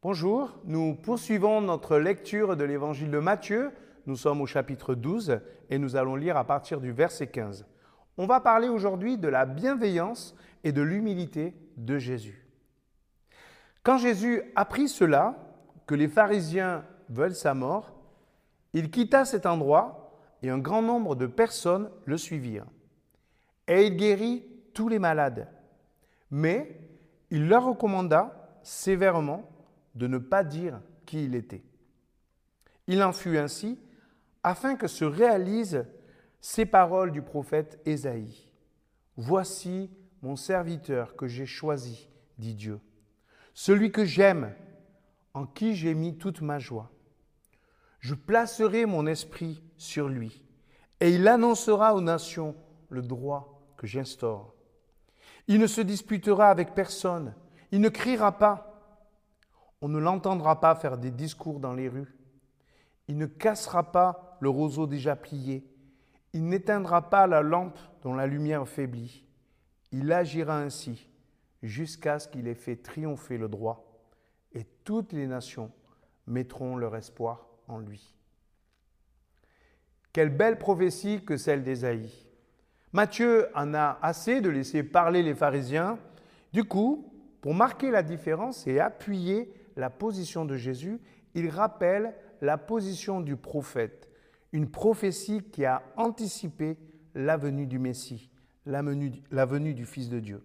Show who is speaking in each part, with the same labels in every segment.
Speaker 1: Bonjour, nous poursuivons notre lecture de l'évangile de Matthieu. Nous sommes au chapitre 12 et nous allons lire à partir du verset 15. On va parler aujourd'hui de la bienveillance et de l'humilité de Jésus. Quand Jésus apprit cela, que les pharisiens veulent sa mort, il quitta cet endroit et un grand nombre de personnes le suivirent. Et il guérit tous les malades. Mais il leur recommanda sévèrement de ne pas dire qui il était. Il en fut ainsi afin que se réalisent ces paroles du prophète Ésaïe. Voici mon serviteur que j'ai choisi, dit Dieu, celui que j'aime, en qui j'ai mis toute ma joie. Je placerai mon esprit sur lui, et il annoncera aux nations le droit que j'instaure. Il ne se disputera avec personne, il ne criera pas, on ne l'entendra pas faire des discours dans les rues. Il ne cassera pas le roseau déjà plié. Il n'éteindra pas la lampe dont la lumière faiblit. Il agira ainsi jusqu'à ce qu'il ait fait triompher le droit. Et toutes les nations mettront leur espoir en lui. Quelle belle prophétie que celle d'Ésaïe. Matthieu en a assez de laisser parler les pharisiens. Du coup, pour marquer la différence et appuyer la position de Jésus, il rappelle la position du prophète, une prophétie qui a anticipé la venue du Messie, la venue, du Fils de Dieu.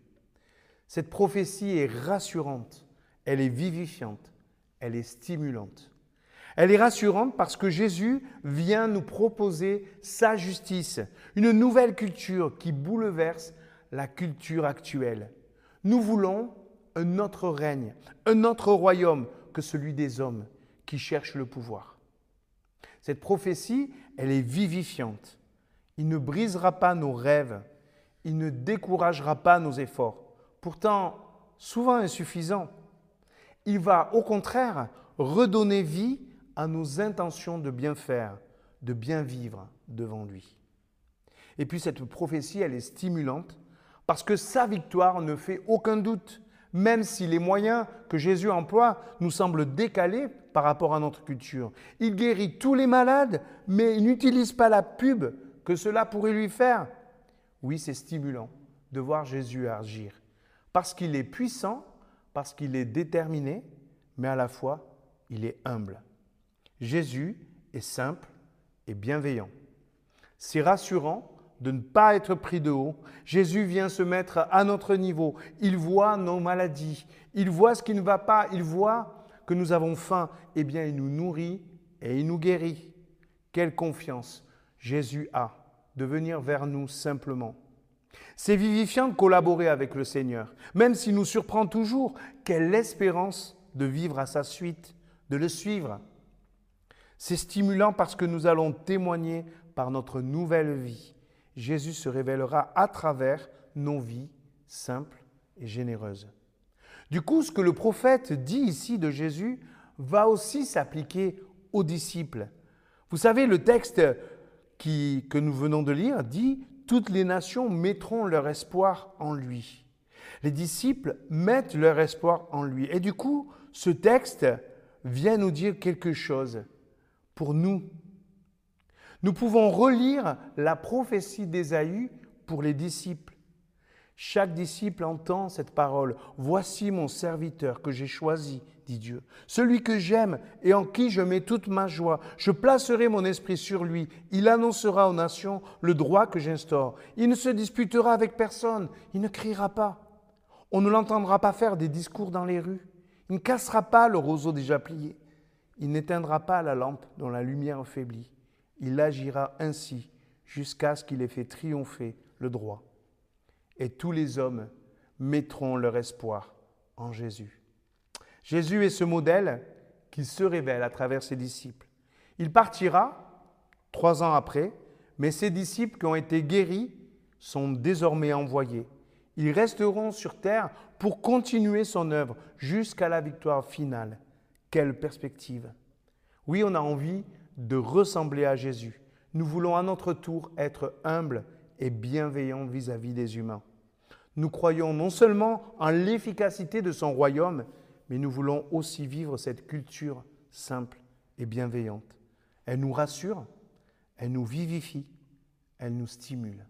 Speaker 1: Cette prophétie est rassurante, elle est vivifiante, elle est stimulante. Elle est rassurante parce que Jésus vient nous proposer sa justice, une nouvelle culture qui bouleverse la culture actuelle. Nous voulons un autre règne, un autre royaume que celui des hommes qui cherchent le pouvoir. Cette prophétie, elle est vivifiante. Il ne brisera pas nos rêves, il ne découragera pas nos efforts, pourtant souvent insuffisants. Il va au contraire redonner vie à nos intentions de bien faire, de bien vivre devant lui. Et puis cette prophétie, elle est stimulante parce que sa victoire ne fait aucun doute même si les moyens que Jésus emploie nous semblent décalés par rapport à notre culture. Il guérit tous les malades, mais il n'utilise pas la pub que cela pourrait lui faire. Oui, c'est stimulant de voir Jésus agir, parce qu'il est puissant, parce qu'il est déterminé, mais à la fois, il est humble. Jésus est simple et bienveillant. C'est rassurant de ne pas être pris de haut. Jésus vient se mettre à notre niveau. Il voit nos maladies. Il voit ce qui ne va pas. Il voit que nous avons faim. Eh bien, il nous nourrit et il nous guérit. Quelle confiance Jésus a de venir vers nous simplement. C'est vivifiant de collaborer avec le Seigneur, même s'il nous surprend toujours. Quelle espérance de vivre à sa suite, de le suivre. C'est stimulant parce que nous allons témoigner par notre nouvelle vie Jésus se révélera à travers nos vies simples et généreuses. Du coup, ce que le prophète dit ici de Jésus va aussi s'appliquer aux disciples. Vous savez, le texte que nous venons de lire dit Toutes les nations mettront leur espoir en lui. Les disciples mettent leur espoir en lui. Et du coup, ce texte vient nous dire quelque chose pour nous nous pouvons relire la prophétie d'Ésaïe pour les disciples. Chaque disciple entend cette parole. Voici mon serviteur que j'ai choisi, dit Dieu, celui que j'aime et en qui je mets toute ma joie. Je placerai mon esprit sur lui. Il annoncera aux nations le droit que j'instaure. Il ne se disputera avec personne. Il ne criera pas. On ne l'entendra pas faire des discours dans les rues. Il ne cassera pas le roseau déjà plié. Il n'éteindra pas la lampe dont la lumière faiblit. Il agira ainsi jusqu'à ce qu'il ait fait triompher le droit. Et tous les hommes mettront leur espoir en Jésus. Jésus est ce modèle qui se révèle à travers ses disciples. Il partira trois ans après, mais ses disciples qui ont été guéris sont désormais envoyés. Ils resteront sur terre pour continuer son œuvre jusqu'à la victoire finale. Quelle perspective Oui, on a envie de ressembler à Jésus. Nous voulons à notre tour être humbles et bienveillants vis-à-vis des humains. Nous croyons non seulement en l'efficacité de son royaume, mais nous voulons aussi vivre cette culture simple et bienveillante. Elle nous rassure, elle nous vivifie, elle nous stimule.